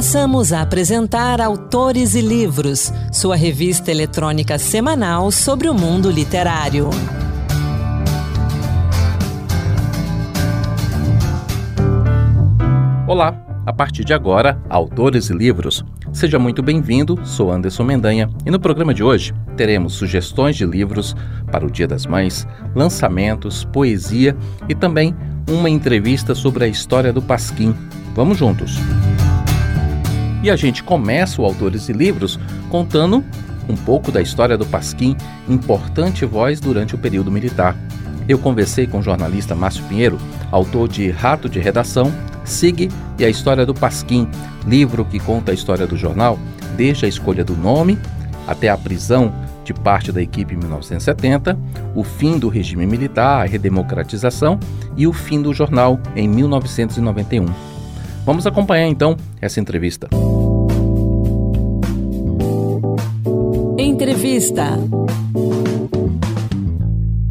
Passamos a apresentar Autores e Livros, sua revista eletrônica semanal sobre o mundo literário. Olá, a partir de agora, Autores e Livros. Seja muito bem-vindo, sou Anderson Mendanha e no programa de hoje teremos sugestões de livros para o Dia das Mães, lançamentos, poesia e também uma entrevista sobre a história do Pasquim. Vamos juntos! E a gente começa o Autores e Livros contando um pouco da história do Pasquim, importante voz durante o período militar. Eu conversei com o jornalista Márcio Pinheiro, autor de Rato de Redação, SIG e a História do Pasquim, livro que conta a história do jornal, desde a escolha do nome até a prisão de parte da equipe em 1970, o fim do regime militar, a redemocratização e o fim do jornal em 1991. Vamos acompanhar então essa entrevista. Entrevista.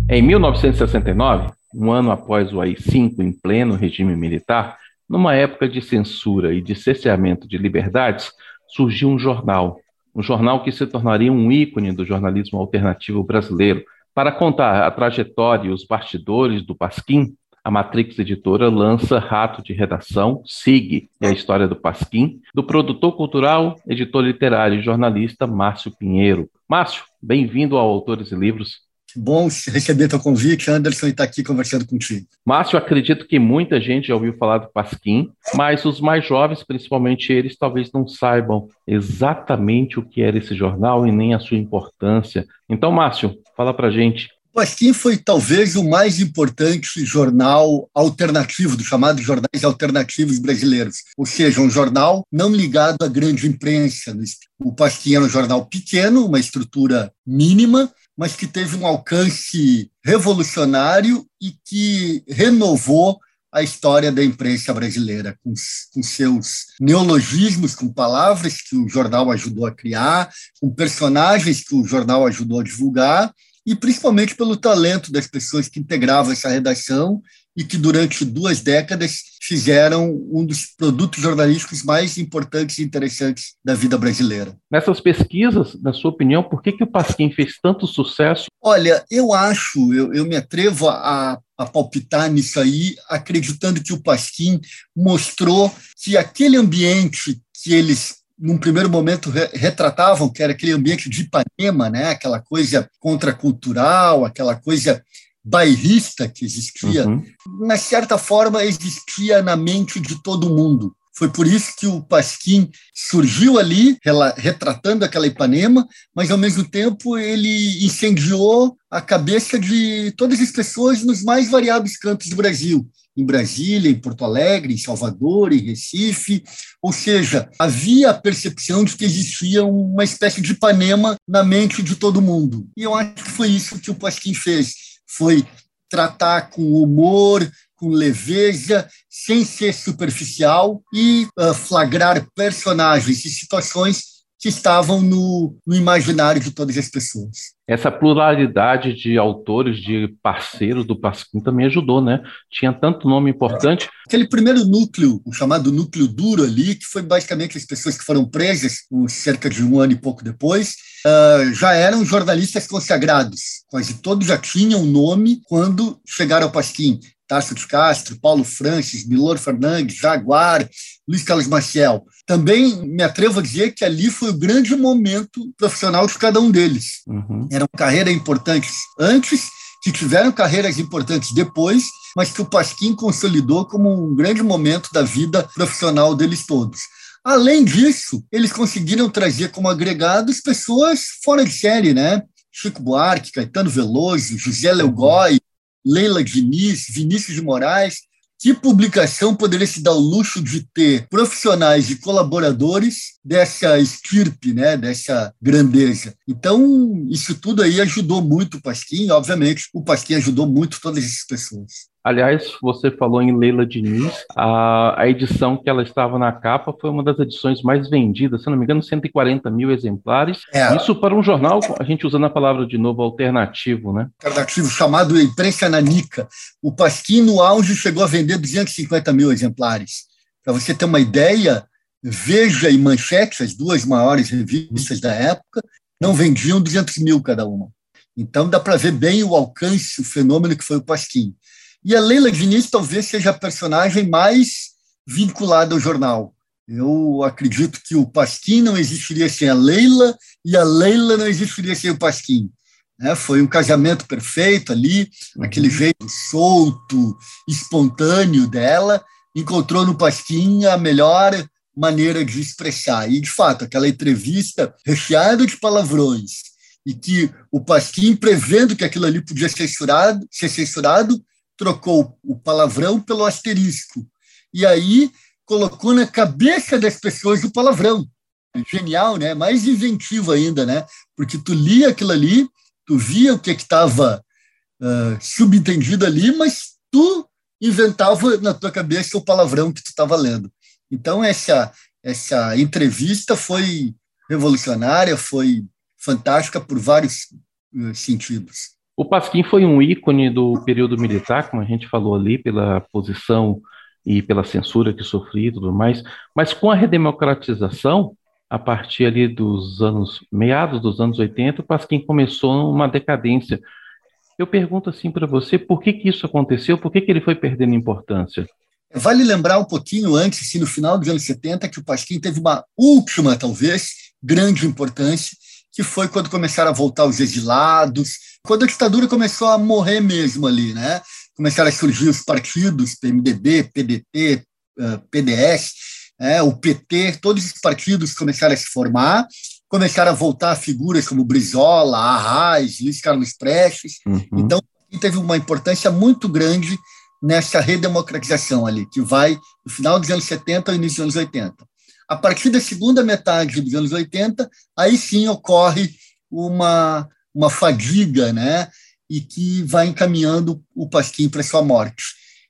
Em 1969, um ano após o AI-5 em pleno regime militar, numa época de censura e de cerceamento de liberdades, surgiu um jornal, um jornal que se tornaria um ícone do jornalismo alternativo brasileiro. Para contar a trajetória e os bastidores do Pasquim, a Matrix Editora lança Rato de Redação, SIG e a História do Pasquim, do produtor cultural, editor literário e jornalista Márcio Pinheiro. Márcio, bem-vindo ao Autores e Livros. Bom receber teu convite, Anderson, e estar tá aqui conversando contigo. Márcio, acredito que muita gente já ouviu falar do Pasquim, mas os mais jovens, principalmente eles, talvez não saibam exatamente o que era esse jornal e nem a sua importância. Então, Márcio, fala pra gente Pasquim foi talvez o mais importante jornal alternativo, dos chamados jornais alternativos brasileiros, ou seja, um jornal não ligado à grande imprensa. O Pasquim era um jornal pequeno, uma estrutura mínima, mas que teve um alcance revolucionário e que renovou a história da imprensa brasileira, com, com, seus neologismos, com palavras que o jornal ajudou a criar, com personagens que o jornal ajudou a divulgar e principalmente pelo talento das pessoas que integravam essa redação e que durante duas décadas fizeram um dos produtos jornalísticos mais importantes e interessantes da vida brasileira. Nessas pesquisas, na sua opinião, por que, que o Pasquim fez tanto sucesso? Olha, eu acho, eu, eu me atrevo a, a palpitar nisso aí, acreditando que o Pasquim mostrou que aquele ambiente que eles num primeiro momento, retratavam que era aquele ambiente de Ipanema, né? aquela coisa contracultural, aquela coisa bairrista que existia, uhum. mas, de certa forma, existia na mente de todo mundo. Foi por isso que o Pasquim surgiu ali, retratando aquela Ipanema, mas, ao mesmo tempo, ele incendiou a cabeça de todas as pessoas nos mais variados cantos do Brasil em Brasília, em Porto Alegre, em Salvador, em Recife. Ou seja, havia a percepção de que existia uma espécie de Ipanema na mente de todo mundo. E eu acho que foi isso que o Pasquim fez. Foi tratar com humor, com leveza, sem ser superficial e uh, flagrar personagens e situações que estavam no, no, imaginário de todas as pessoas. Essa pluralidade de autores, de parceiros do Pasquim também ajudou, né? Tinha tanto nome importante. Aquele primeiro núcleo, o chamado núcleo duro ali, que foi basicamente as pessoas que foram presas cerca de um ano e pouco depois, uh, já eram jornalistas consagrados. Quase todos já tinham nome quando chegaram ao Pasquim. De Castro, Paulo Francis, Milor Fernandes, Jaguar, Luiz Carlos Maciel. Também me atrevo a dizer que ali foi o grande momento profissional de cada um deles. Uhum. Eram carreiras importantes antes, que tiveram carreiras importantes depois, mas que o Pasquim consolidou como um grande momento da vida profissional deles todos. Além disso, eles conseguiram trazer como agregados pessoas fora de série, né? Chico Buarque, Caetano Veloso, José Leogói, Leila Diniz, Vinícius de Moraes, que publicação poderia se dar o luxo de ter profissionais e colaboradores dessa estirpe, né, dessa grandeza? Então, isso tudo aí ajudou muito o Pasquim, obviamente, o Pasquim ajudou muito todas essas pessoas. Aliás, você falou em Leila Diniz, a, a edição que ela estava na capa foi uma das edições mais vendidas, se não me engano, 140 mil exemplares. É. Isso para um jornal, a gente usando a palavra de novo, alternativo, né? Alternativo, chamado Imprensa Nanica. O Pasquim, no auge, chegou a vender 250 mil exemplares. Para você ter uma ideia, Veja e Manchete, as duas maiores revistas da época, não vendiam 200 mil cada uma. Então dá para ver bem o alcance, o fenômeno que foi o Pasquim. E a Leila Diniz talvez seja a personagem mais vinculada ao jornal. Eu acredito que o Pasquim não existiria sem a Leila e a Leila não existiria sem o Pasquim. É, foi um casamento perfeito ali, uhum. aquele jeito solto, espontâneo dela, encontrou no Pasquim a melhor maneira de expressar. E, de fato, aquela entrevista recheada de palavrões, e que o Pasquim, prevendo que aquilo ali podia ser censurado, ser censurado trocou o palavrão pelo asterisco. E aí colocou na cabeça das pessoas o palavrão. Genial, né? Mais inventivo ainda, né? Porque tu lia aquilo ali, tu via o que estava uh, subentendido ali, mas tu inventava na tua cabeça o palavrão que tu estava lendo. Então, essa, essa entrevista foi revolucionária, foi fantástica por vários uh, sentidos. O Pasquim foi um ícone do período militar, como a gente falou ali, pela posição e pela censura que sofria e tudo mais, mas com a redemocratização, a partir ali dos anos, meados dos anos 80, o Pasquim começou uma decadência. Eu pergunto assim para você, por que, que isso aconteceu? Por que, que ele foi perdendo importância? Vale lembrar um pouquinho antes, assim, no final dos anos 70, que o Pasquim teve uma última, talvez, grande importância, que foi quando começaram a voltar os exilados, quando a ditadura começou a morrer mesmo ali, né? Começaram a surgir os partidos, PMDB, PDT, PDS, é, o PT, todos os partidos começaram a se formar, começaram a voltar figuras como Brizola, Arraes, Luiz Carlos Prestes. Uhum. Então, teve uma importância muito grande nessa redemocratização ali, que vai do final dos anos 70 ao início dos anos 80. A partir da segunda metade dos anos 80, aí sim ocorre uma, uma fadiga, né? E que vai encaminhando o Pasquim para sua morte.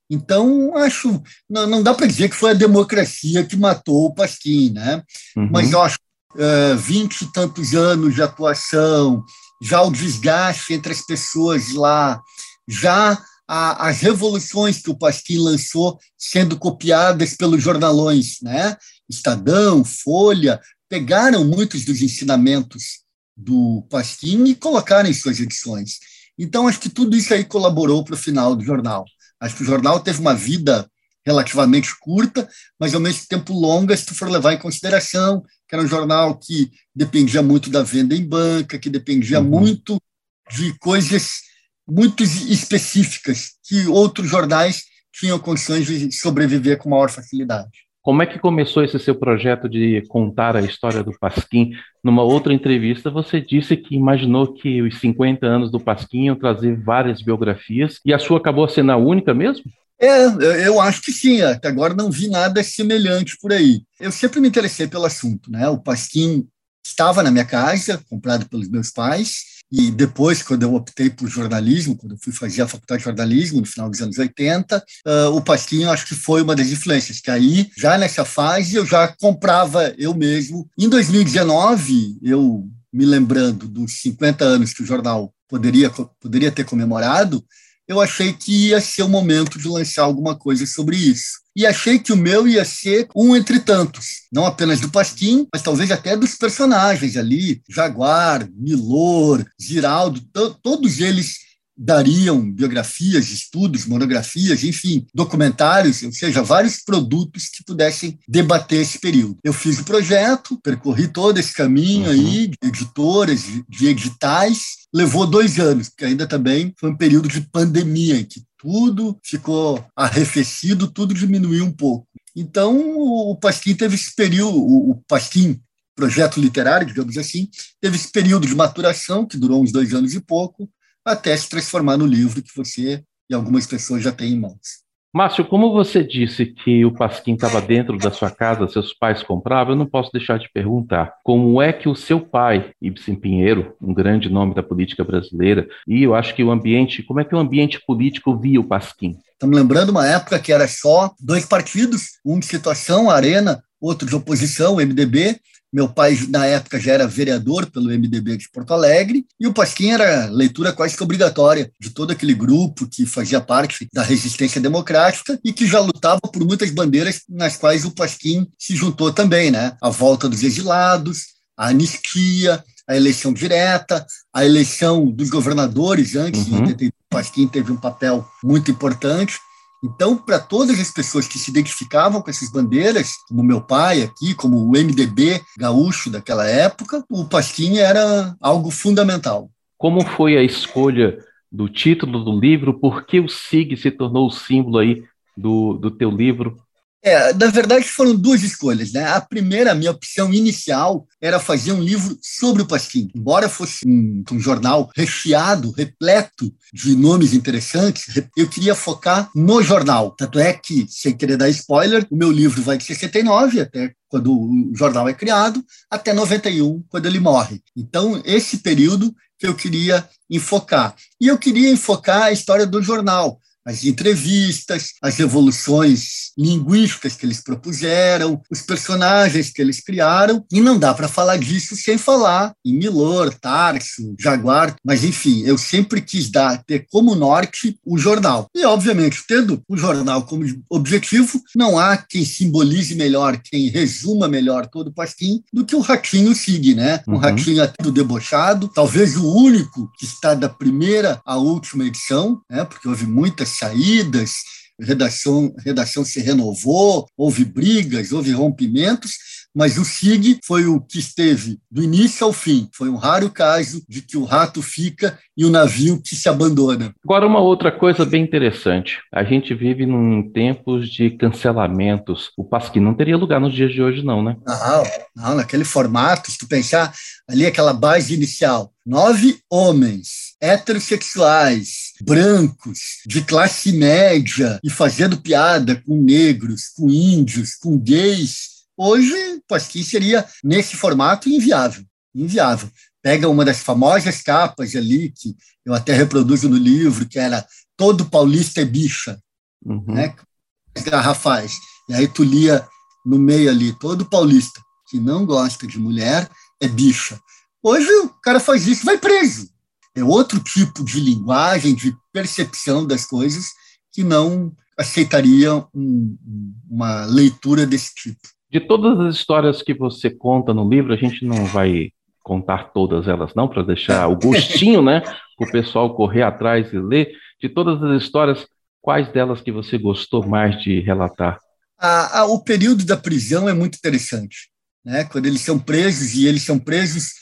Então, acho, não, não dá para dizer que foi a democracia que matou o Pasquim, né? Uhum. Mas eu acho é, vinte e tantos anos de atuação, já o desgaste entre as pessoas lá, já a, as revoluções que o Pasquim lançou sendo copiadas pelos jornalões, né? Estadão, Folha, pegaram muitos dos ensinamentos do Pasquim e colocaram em suas edições. Então, acho que tudo isso aí colaborou para o final do jornal. Acho que o jornal teve uma vida relativamente curta, mas ao mesmo tempo longa, se tu for levar em consideração que era um jornal que dependia muito da venda em banca, que dependia uhum. muito de coisas muito específicas que outros jornais tinham condições de sobreviver com maior facilidade. Como é que começou esse seu projeto de contar a história do Pasquim? Numa outra entrevista, você disse que imaginou que os 50 anos do Pasquim iam trazer várias biografias, e a sua acabou sendo a única mesmo? É, eu acho que sim. Até agora não vi nada semelhante por aí. Eu sempre me interessei pelo assunto, né? O Pasquim estava na minha casa, comprado pelos meus pais, e depois, quando eu optei por jornalismo, quando eu fui fazer a faculdade de jornalismo no final dos anos 80, uh, ah, o Pasquinho acho que foi uma das influências, que aí, já nessa fase, eu já comprava eu mesmo. Em 2019, eu me lembrando dos 50 anos que o jornal poderia, poderia ter comemorado, eu achei que ia ser o momento de lançar alguma coisa sobre isso. E achei que o meu ia ser um entre tantos, não apenas do Pasquim, mas talvez até dos personagens ali, Jaguar, Milor, Giraldo, todos eles dariam biografias, estudos, monografias, enfim, documentários, ou seja, vários produtos que pudessem debater esse período. Eu fiz o projeto, percorri todo esse caminho uhum. aí, de editoras, de editais, levou dois anos, porque ainda também foi um período de pandemia, em que tudo ficou arrefecido, tudo diminuiu um pouco. Então, o Pasquim teve esse período, o Pasquim, projeto literário, digamos assim, teve esse período de maturação, que durou uns dois anos e pouco, até se transformar no livro que você e algumas pessoas já têm em mãos. Márcio, como você disse que o Pasquim estava dentro da sua casa, seus pais compravam, eu não posso deixar de perguntar como é que o seu pai, Ibsen Pinheiro, um grande nome da política brasileira, e eu acho que o ambiente, como é que o ambiente político via o Pasquim? Estamos lembrando uma época que era só dois partidos, um de situação, Arena, outro de oposição, o MDB. Meu pai, na época, já era vereador pelo MDB de Porto Alegre, e o Pasquim era leitura quase que obrigatória de todo aquele grupo que fazia parte da resistência democrática e que já lutava por muitas bandeiras nas quais o Pasquim se juntou também, né? A volta dos exilados, a anistia, a eleição direta, a eleição dos governadores antes, uhum. o Pasquim teve um papel muito importante. Então, para todas as pessoas que se identificavam com essas bandeiras, como meu pai aqui, como o MDB gaúcho daquela época, o Pasquim era algo fundamental. Como foi a escolha do título do livro? Por que o SIG se tornou o símbolo aí do, do teu livro? É, na verdade, foram duas escolhas. Né? A primeira, a minha opção inicial, era fazer um livro sobre o Pasquim. Embora fosse um, um, jornal recheado, repleto de nomes interessantes, eu queria focar no jornal. Tanto é que, sem querer dar spoiler, o meu livro vai de 69 até quando o jornal é criado, até 91, quando ele morre. Então, esse período que eu queria enfocar. E eu queria enfocar a história do jornal, as entrevistas, as evoluções linguísticas que eles propuseram, os personagens que eles criaram, e não dá para falar disso sem falar em Milor, Tarso, Jaguar, mas enfim, eu sempre quis dar, ter como norte o jornal. E, obviamente, tendo o jornal como objetivo, não há quem simbolize melhor, quem resuma melhor todo o Pasquim do que o Ratinho Sig, né? Um uhum. Ratinho até do debochado, talvez o único que está da primeira à última edição, né? Porque houve muitas saídas, redação, redação se renovou, houve brigas, houve rompimentos, mas o SIG foi o que esteve do início ao fim. Foi um raro caso de que o rato fica e o navio que se abandona. Agora, uma outra coisa bem interessante. A gente vive num tempos de cancelamentos. O Pasquim não teria lugar nos dias de hoje, não, né? Não, não naquele formato, se tu pensar ali aquela base inicial, nove homens heterossexuais, brancos, de classe média, e fazendo piada com negros, com índios, com gays, hoje Pasquim seria, nesse formato, inviável. Inviável. Pega uma das famosas capas ali, que eu até reproduzo no livro, que era Todo Paulista é Bicha, uhum. né? As garrafais. E aí tu lia no meio ali, todo paulista que não gosta de mulher é bicha. Hoje o cara faz isso, vai preso. É outro tipo de linguagem, de percepção das coisas que não aceitaria um, uma leitura desse tipo. De todas as histórias que você conta no livro, a gente não vai contar todas elas não, para deixar o gostinho, né, o pessoal correr atrás e ler. De todas as histórias, quais delas que você gostou mais de relatar? Ah, ah, o período da prisão é muito interessante, né? Quando eles são presos e eles são presos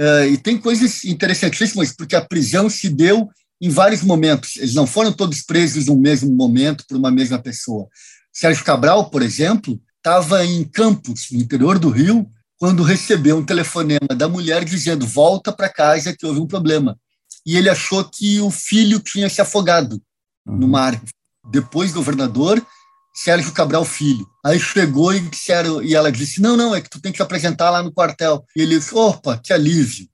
Uh, e tem coisas interessantíssimas, porque a prisão se deu em vários momentos. Eles não foram todos presos no mesmo momento por uma mesma pessoa. Sérgio Cabral, por exemplo, estava em Campos, no interior do Rio, quando recebeu um telefonema da mulher dizendo: volta para casa que houve um problema. E ele achou que o filho tinha se afogado uhum. no mar. Depois, governador, Sérgio Cabral Filho. Aí chegou e disseram, e ela disse: Não, não, é que tu tem que apresentar lá no quartel. E ele disse: Opa, que alívio.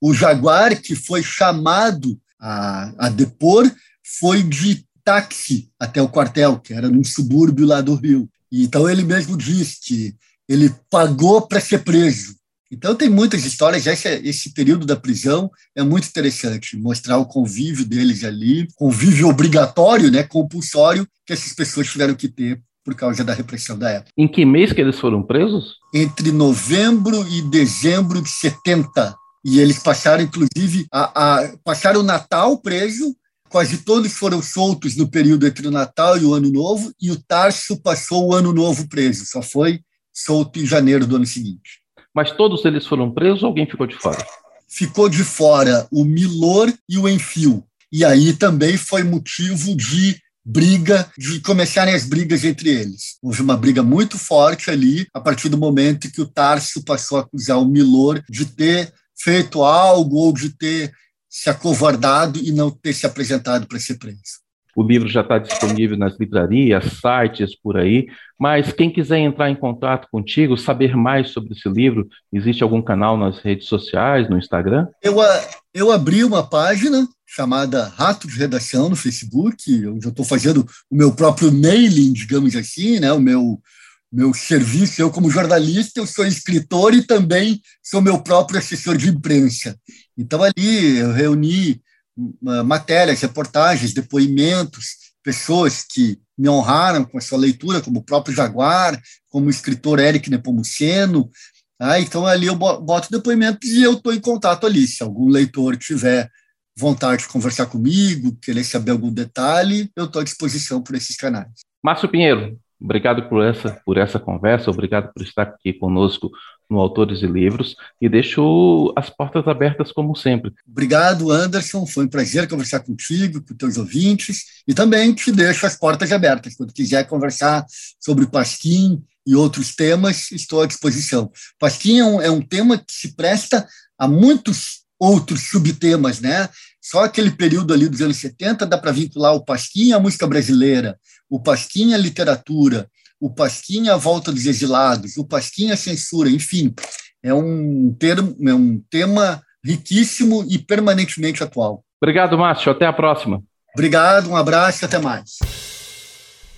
O Jaguar, que foi chamado a, a depor, foi de táxi até o quartel, que era num subúrbio lá do Rio. E, então ele mesmo disse que ele pagou para ser preso. Então, tem muitas histórias. Esse, esse período da prisão é muito interessante, mostrar o convívio deles ali, convívio obrigatório, né, compulsório, que essas pessoas tiveram que ter por causa da repressão da época. Em que mês que eles foram presos? Entre novembro e dezembro de 70. E eles passaram, inclusive, a, a passaram o Natal preso. Quase todos foram soltos no período entre o Natal e o Ano Novo, e o Tarso passou o Ano Novo preso, só foi solto em janeiro do ano seguinte. Mas todos eles foram presos ou alguém ficou de fora? Ficou de fora o Milor e o Enfio. E aí também foi motivo de briga, de começarem as brigas entre eles. Houve uma briga muito forte ali, a partir do momento que o Tarso passou a acusar o Milor de ter feito algo ou de ter se acovardado e não ter se apresentado para ser preso. O livro já está disponível nas livrarias, sites por aí, mas quem quiser entrar em contato contigo, saber mais sobre esse livro, existe algum canal nas redes sociais, no Instagram? Eu, eu abri uma página chamada Rato de Redação no Facebook, onde eu estou fazendo o meu próprio mailing, digamos assim, né? o meu meu serviço. Eu, como jornalista, eu sou escritor e também sou meu próprio assessor de imprensa. Então, ali eu reuni matérias, reportagens, depoimentos, pessoas que me honraram com a sua leitura, como o próprio Jaguar, como o escritor Eric Nepomuceno. Ah, então, ali eu boto depoimentos e eu estou em contato ali. Se algum leitor tiver vontade de conversar comigo, querer saber algum detalhe, eu estou à disposição por esses canais. Márcio Pinheiro, obrigado por essa, por essa conversa, obrigado por estar aqui conosco no Autores e Livros e deixo as portas abertas como sempre. Obrigado, Anderson, foi um prazer conversar contigo, com teus ouvintes e também te deixo as portas abertas. Quando quiser conversar sobre Pasquim e outros temas, estou à disposição. Pasquim é um, é um tema que se presta a muitos outros subtemas, né? Só aquele período ali dos anos 70 dá para vincular o Pasquim à música brasileira, o Pasquim à literatura, o Pasquim à volta dos exilados, o Pasquim à censura, enfim, é um, termo, é um tema riquíssimo e permanentemente atual. Obrigado, Márcio. Até a próxima. Obrigado, um abraço e até mais.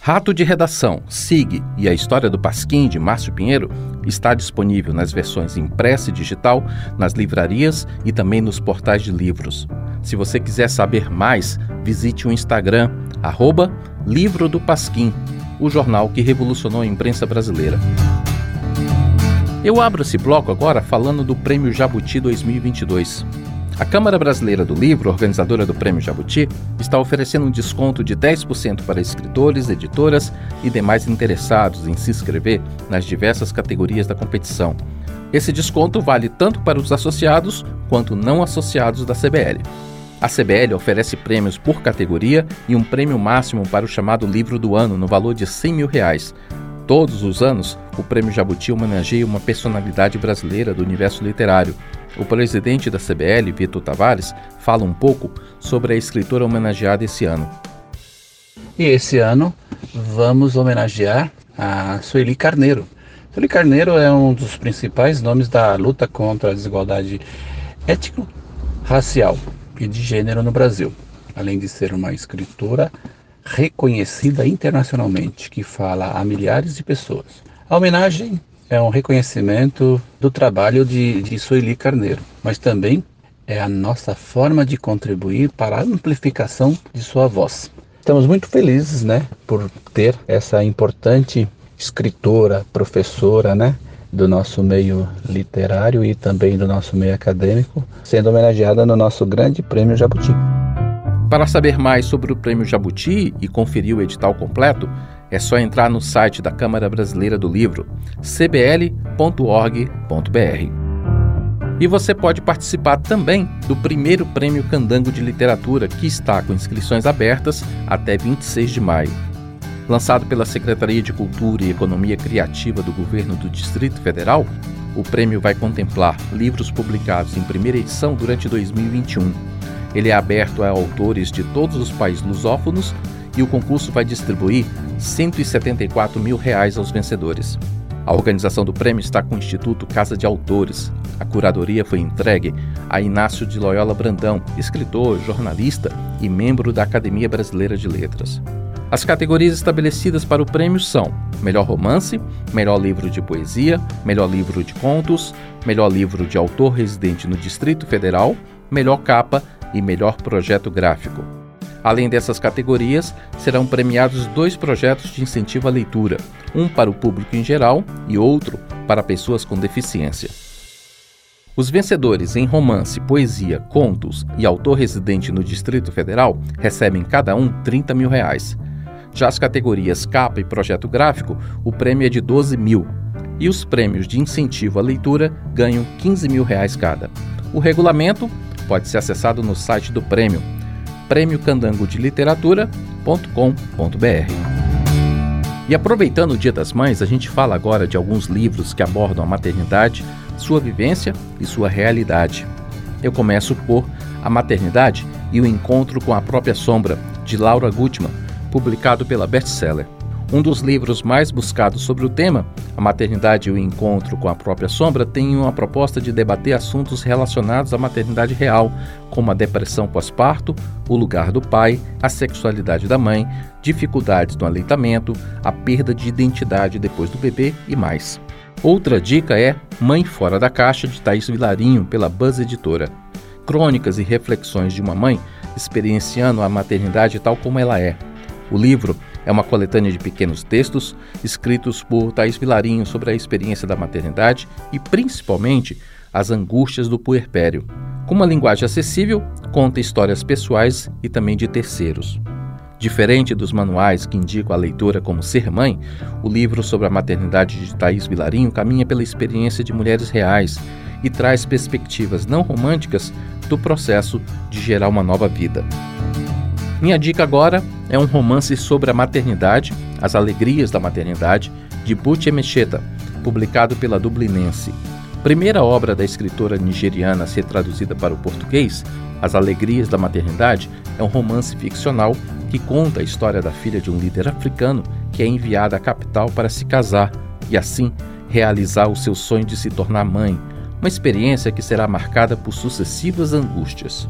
Rato de Redação, SIG e a História do Pasquim, de Márcio Pinheiro, está disponível nas versões impressa e digital, nas livrarias e também nos portais de livros. Se você quiser saber mais, visite o Instagram, arroba Livro do Pasquim, o jornal que revolucionou a imprensa brasileira. Eu abro esse bloco agora falando do Prêmio Jabuti 2022. A Câmara Brasileira do Livro, organizadora do Prêmio Jabuti, está oferecendo um desconto de 10% para escritores, editoras e demais interessados em se inscrever nas diversas categorias da competição. Esse desconto vale tanto para os associados quanto não associados da CBL. A CBL oferece prêmios por categoria e um prêmio máximo para o chamado Livro do Ano, no valor de 100 mil reais. Todos os anos, o Prêmio Jabuti homenageia uma personalidade brasileira do universo literário, o presidente da CBL, Vitor Tavares, fala um pouco sobre a escritora homenageada esse ano. E esse ano vamos homenagear a Sueli Carneiro. Sueli Carneiro é um dos principais nomes da luta contra a desigualdade étnico-racial e de gênero no Brasil, além de ser uma escritora reconhecida internacionalmente que fala a milhares de pessoas. A homenagem é um reconhecimento do trabalho de, de Sueli Carneiro, mas também é a nossa forma de contribuir para a amplificação de sua voz. Estamos muito felizes, né, por ter essa importante escritora, professora, né, do nosso meio literário e também do nosso meio acadêmico, sendo homenageada no nosso Grande Prêmio Jabuti. Para saber mais sobre o Prêmio Jabuti e conferir o edital completo, é só entrar no site da Câmara Brasileira do Livro, cbl.org.br. E você pode participar também do primeiro Prêmio Candango de Literatura, que está com inscrições abertas até 26 de maio. Lançado pela Secretaria de Cultura e Economia Criativa do Governo do Distrito Federal, o prêmio vai contemplar livros publicados em primeira edição durante 2021. Ele é aberto a autores de todos os países lusófonos e o concurso vai distribuir 174 mil reais aos vencedores. A organização do prêmio está com o Instituto Casa de Autores. A curadoria foi entregue a Inácio de Loyola Brandão, escritor, jornalista e membro da Academia Brasileira de Letras. As categorias estabelecidas para o prêmio são Melhor Romance, Melhor Livro de Poesia, Melhor Livro de Contos, Melhor Livro de Autor Residente no Distrito Federal, Melhor Capa e Melhor Projeto Gráfico. Além dessas categorias, serão premiados dois projetos de incentivo à leitura, um para o público em geral e outro para pessoas com deficiência. Os vencedores em romance, poesia, contos e autor residente no Distrito Federal recebem cada um 30 mil reais. Já as categorias capa e projeto gráfico, o prêmio é de 12 mil. E os prêmios de incentivo à leitura ganham 15 mil reais cada. O regulamento pode ser acessado no site do prêmio prêmiocandangodiliteratura.com.br. E aproveitando o Dia das Mães, a gente fala agora de alguns livros que abordam a maternidade, sua vivência e sua realidade. Eu começo por A Maternidade e o Encontro com a Própria Sombra, de Laura Gutman, publicado pela Bestseller. Um dos livros mais buscados sobre o tema, A Maternidade e o Encontro com a Própria Sombra, tem uma proposta de debater assuntos relacionados à maternidade real, como a depressão pós-parto, o lugar do pai, a sexualidade da mãe, dificuldades no aleitamento, a perda de identidade depois do bebê e mais. Outra dica é Mãe Fora da Caixa, de Thaís Vilarinho, pela Buzz Editora. Crônicas e reflexões de uma mãe experienciando a maternidade tal como ela é. O livro é uma coletânea de pequenos textos escritos por Thaís Vilarinho sobre a experiência da maternidade e, principalmente, as angústias do puerpério. Com uma linguagem acessível, conta histórias pessoais e também de terceiros. Diferente dos manuais que indicam a leitura como ser mãe, o livro sobre a maternidade de Thaís Vilarinho caminha pela experiência de mulheres reais e traz perspectivas não românticas do processo de gerar uma nova vida. Minha dica agora é um romance sobre a maternidade, As Alegrias da Maternidade, de Butch Emecheta, publicado pela Dublinense. Primeira obra da escritora nigeriana a ser traduzida para o português, As Alegrias da Maternidade é um romance ficcional que conta a história da filha de um líder africano que é enviada à capital para se casar e, assim, realizar o seu sonho de se tornar mãe, uma experiência que será marcada por sucessivas angústias.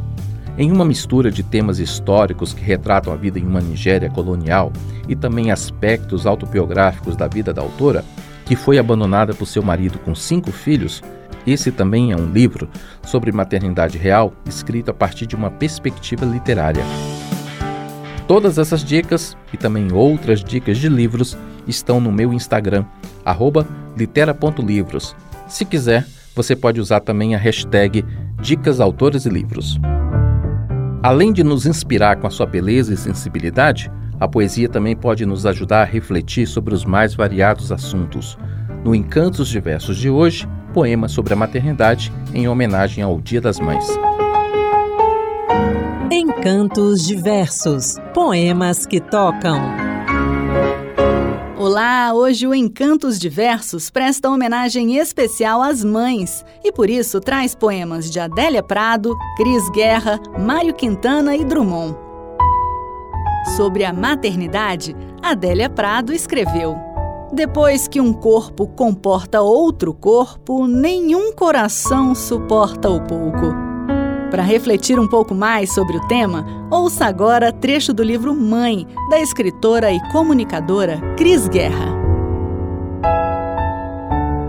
Em uma mistura de temas históricos que retratam a vida em uma Nigéria colonial e também aspectos autobiográficos da vida da autora, que foi abandonada por seu marido com cinco filhos, esse também é um livro sobre maternidade real escrito a partir de uma perspectiva literária. Todas essas dicas e também outras dicas de livros estão no meu Instagram, litera.livros. Se quiser, você pode usar também a hashtag Dicas Autores e Livros. Além de nos inspirar com a sua beleza e sensibilidade, a poesia também pode nos ajudar a refletir sobre os mais variados assuntos. No Encantos Diversos de hoje, poema sobre a maternidade em homenagem ao Dia das Mães. Encantos Diversos Poemas que tocam. Olá! Hoje o Encantos Diversos presta homenagem especial às mães e por isso traz poemas de Adélia Prado, Cris Guerra, Mário Quintana e Drummond. Sobre a maternidade, Adélia Prado escreveu: Depois que um corpo comporta outro corpo, nenhum coração suporta o pouco. Para refletir um pouco mais sobre o tema, ouça agora trecho do livro Mãe, da escritora e comunicadora Cris Guerra.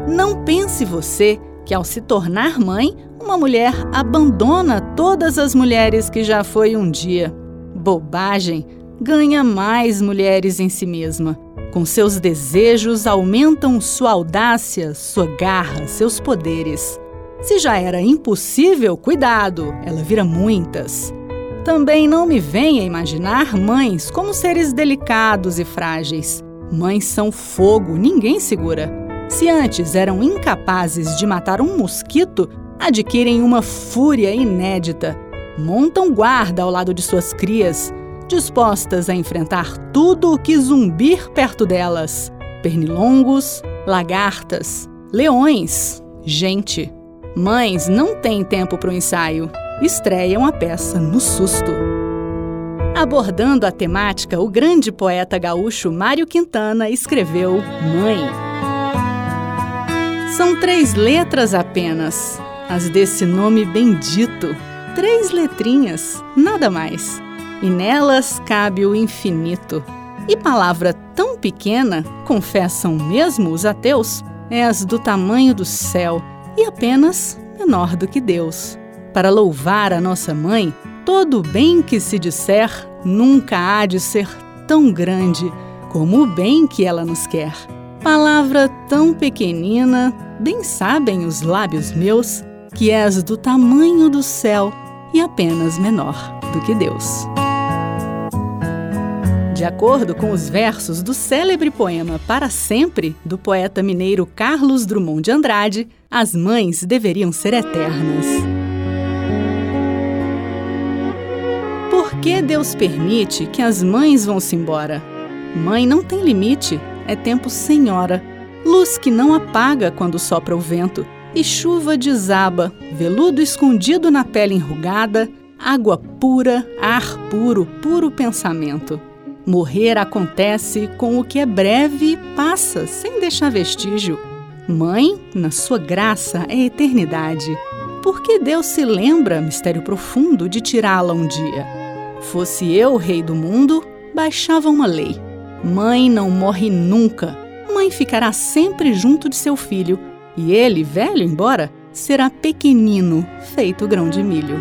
Não pense você que, ao se tornar mãe, uma mulher abandona todas as mulheres que já foi um dia. Bobagem! Ganha mais mulheres em si mesma. Com seus desejos, aumentam sua audácia, sua garra, seus poderes. Se já era impossível, cuidado, ela vira muitas. Também não me venha imaginar mães como seres delicados e frágeis. Mães são fogo, ninguém segura. Se antes eram incapazes de matar um mosquito, adquirem uma fúria inédita. Montam guarda ao lado de suas crias, dispostas a enfrentar tudo o que zumbir perto delas: pernilongos, lagartas, leões, gente. Mães não têm tempo para o ensaio. Estreiam a peça no susto. Abordando a temática, o grande poeta gaúcho Mário Quintana escreveu Mãe. São três letras apenas, as desse nome bendito. Três letrinhas, nada mais. E nelas cabe o infinito. E palavra tão pequena, confessam mesmo os ateus, és do tamanho do céu e apenas menor do que Deus. Para louvar a nossa mãe, todo o bem que se disser nunca há de ser tão grande como o bem que ela nos quer. Palavra tão pequenina, bem sabem os lábios meus, que és do tamanho do céu e apenas menor do que Deus. De acordo com os versos do célebre poema Para Sempre, do poeta mineiro Carlos Drummond de Andrade, as mães deveriam ser eternas. Por que Deus permite que as mães vão-se embora? Mãe não tem limite, é tempo sem hora. Luz que não apaga quando sopra o vento, e chuva desaba, veludo escondido na pele enrugada, água pura, ar puro, puro pensamento. Morrer acontece com o que é breve e passa, sem deixar vestígio. Mãe, na sua graça, é eternidade. Por que Deus se lembra, mistério profundo, de tirá-la um dia? Fosse eu rei do mundo, baixava uma lei. Mãe não morre nunca. Mãe ficará sempre junto de seu filho. E ele, velho embora, será pequenino, feito grão de milho.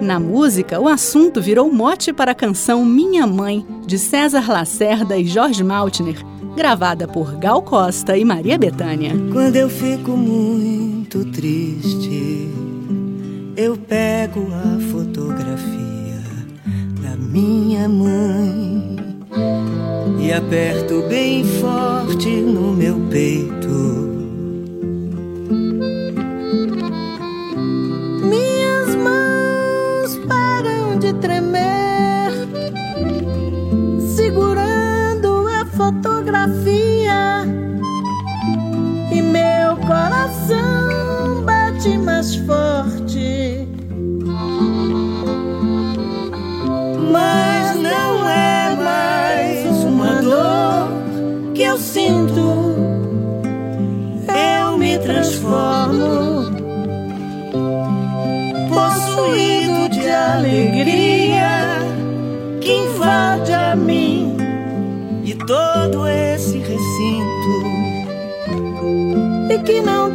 Na música, o assunto virou mote para a canção Minha Mãe, de César Lacerda e Jorge Maltner, gravada por Gal Costa e Maria Bethânia. Quando eu fico muito triste, eu pego a fotografia da minha mãe e aperto bem forte no meu peito alegria que não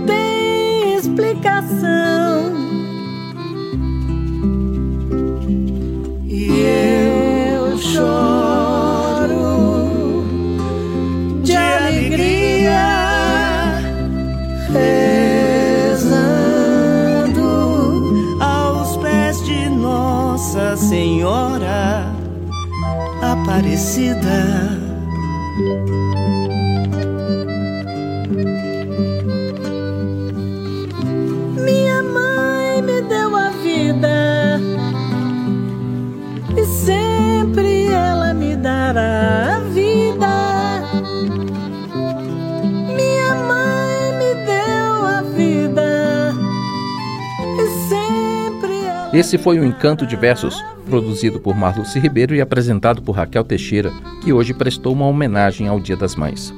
Esse foi o Encanto de Versos produzido por Marluce Ribeiro e apresentado por Raquel Teixeira, que hoje prestou uma homenagem ao Dia das Mães.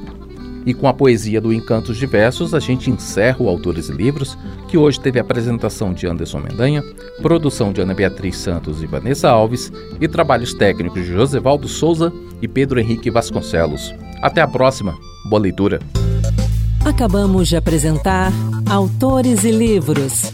E com a poesia do Encantos Diversos, a gente encerra o Autores e Livros, que hoje teve a apresentação de Anderson Mendanha, produção de Ana Beatriz Santos e Vanessa Alves e trabalhos técnicos de Josevaldo Souza e Pedro Henrique Vasconcelos. Até a próxima. Boa leitura. Acabamos de apresentar Autores e Livros,